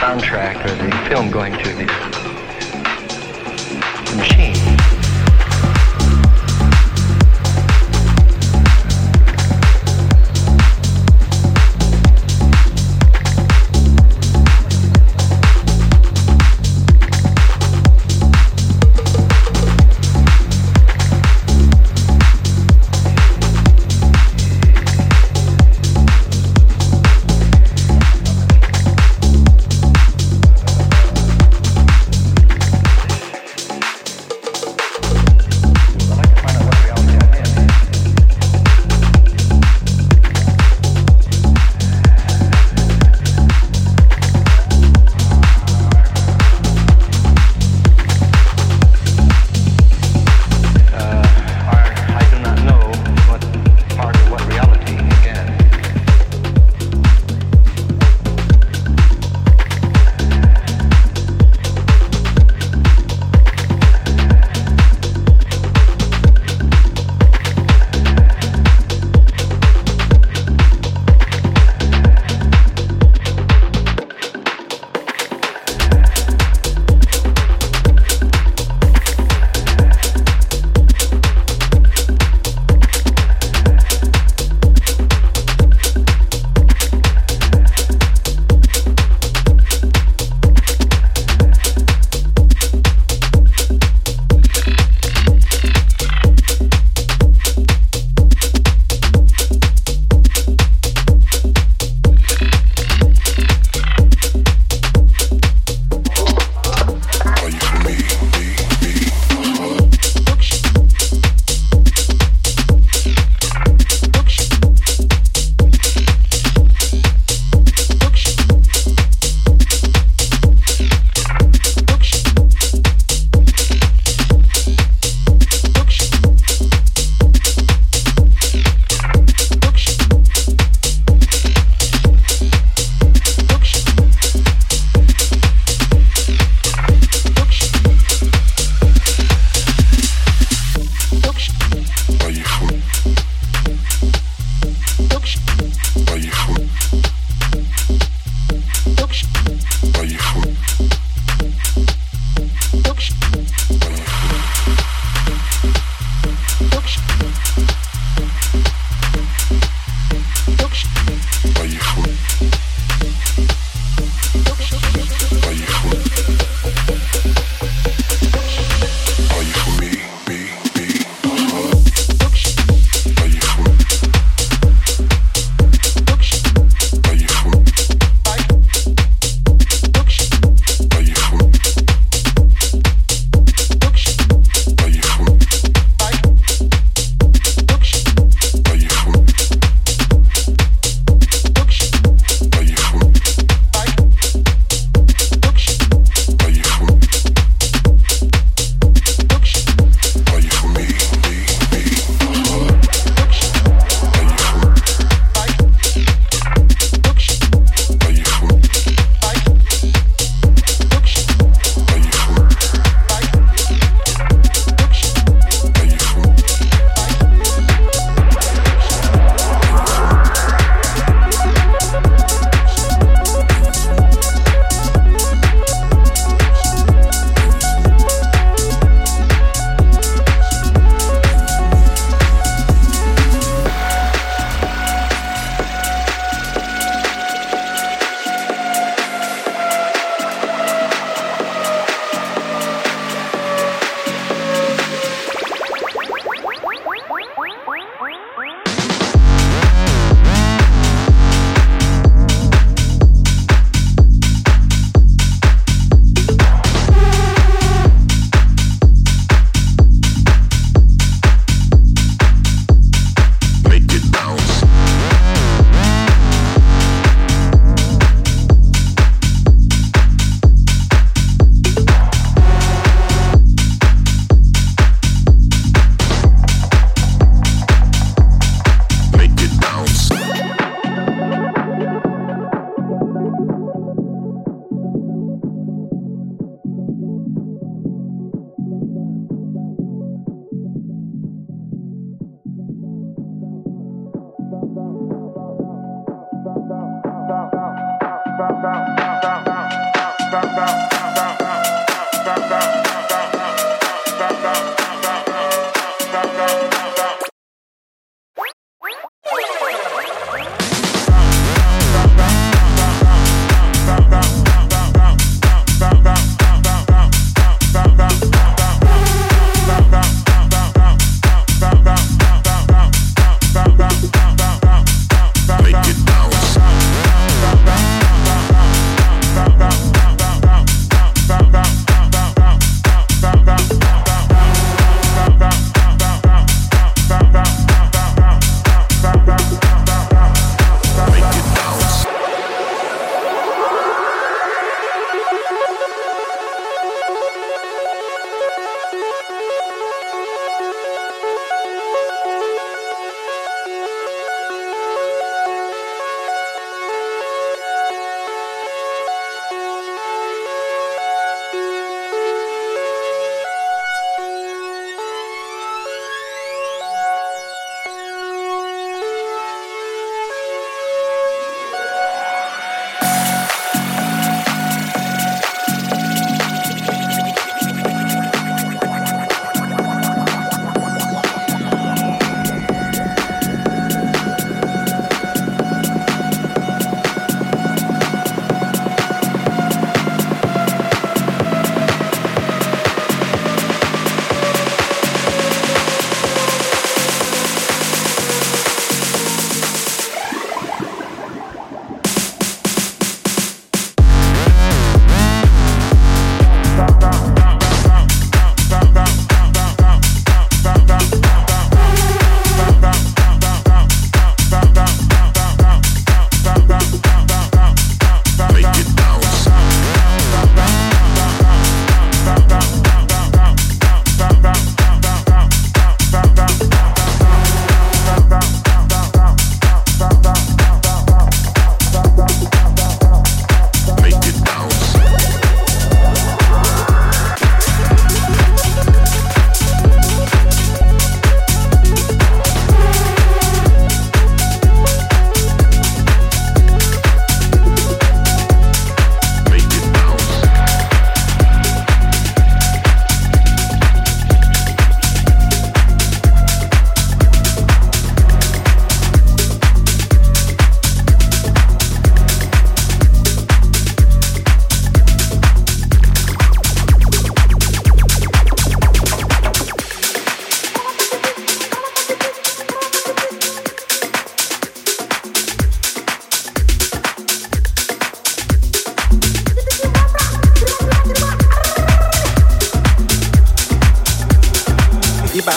soundtrack or the film going to the, machine.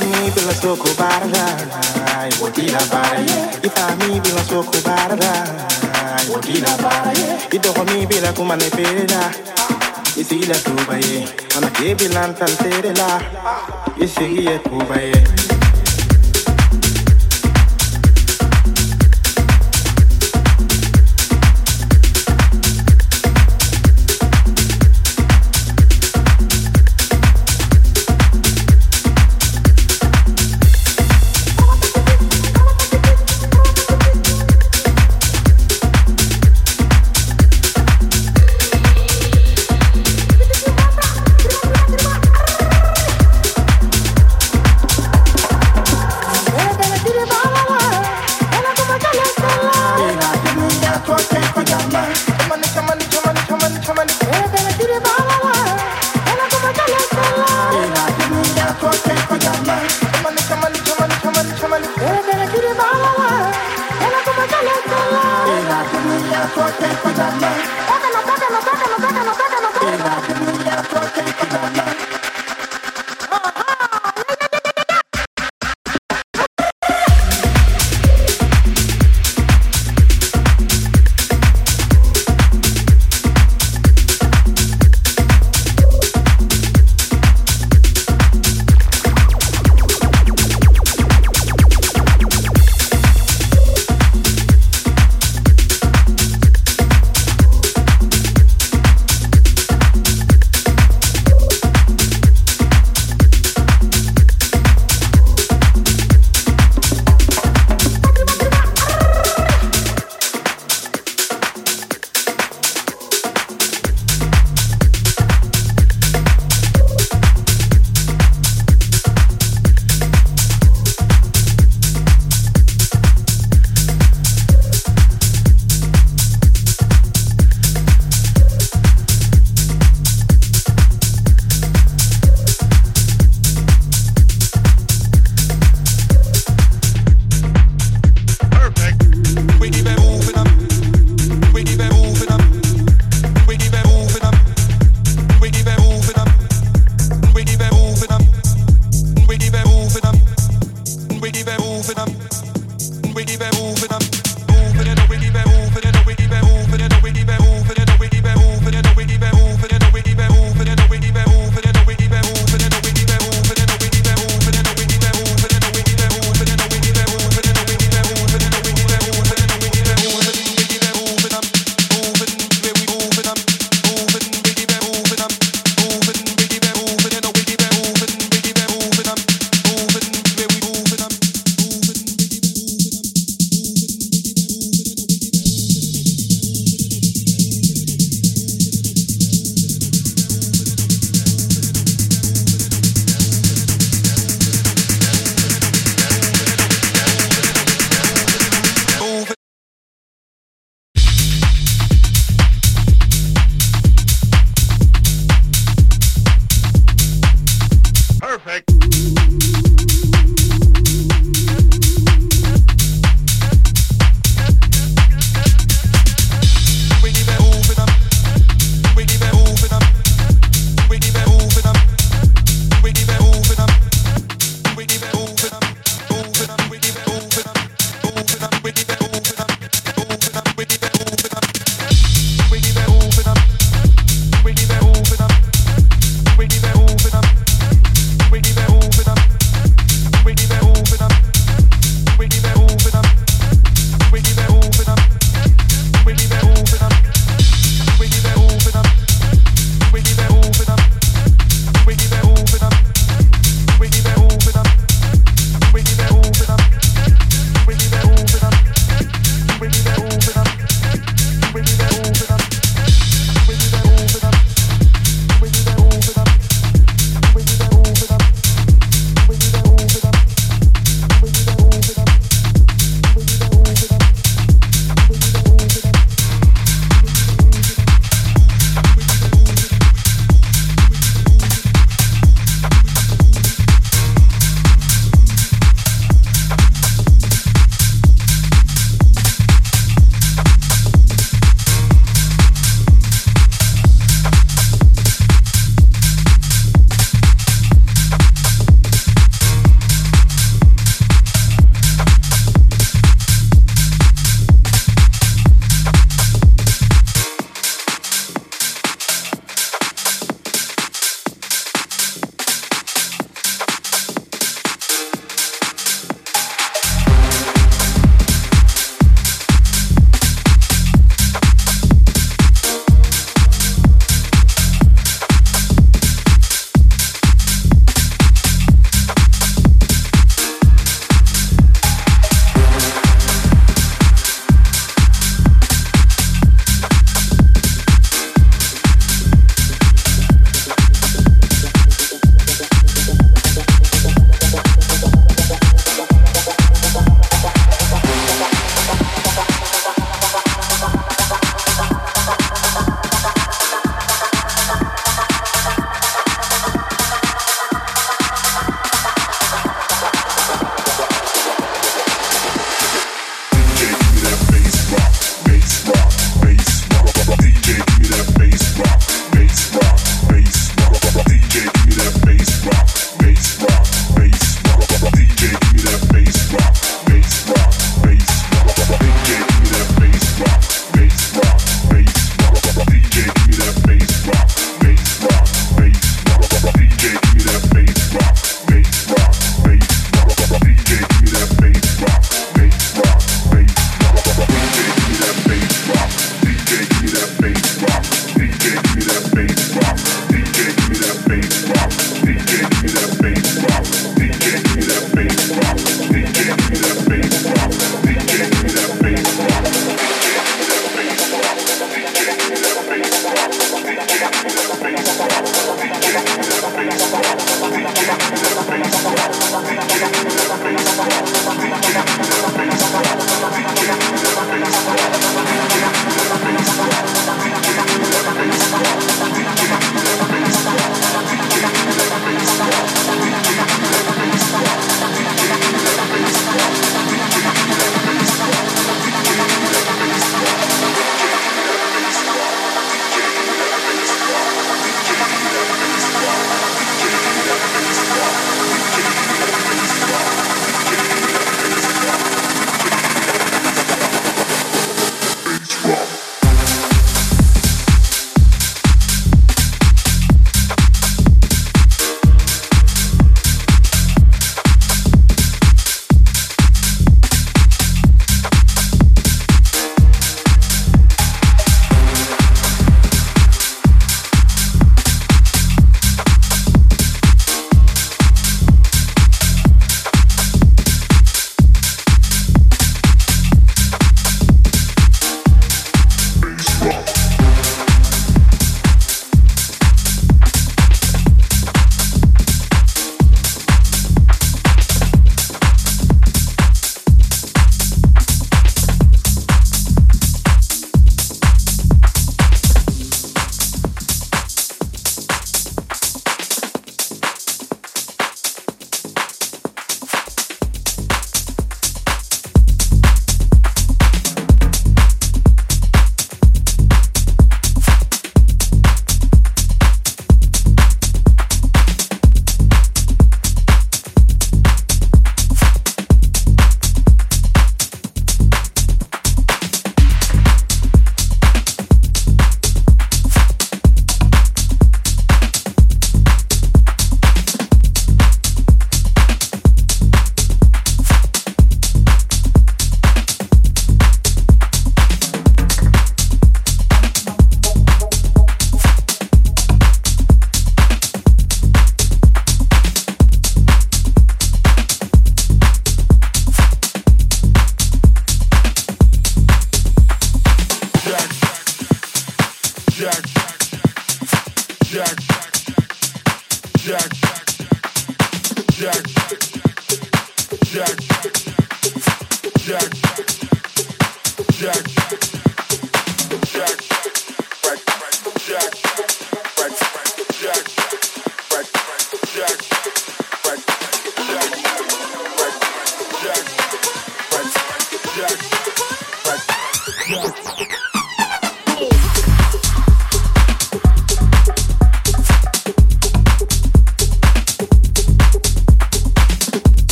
mi bila soko barara, wotila bara. Ita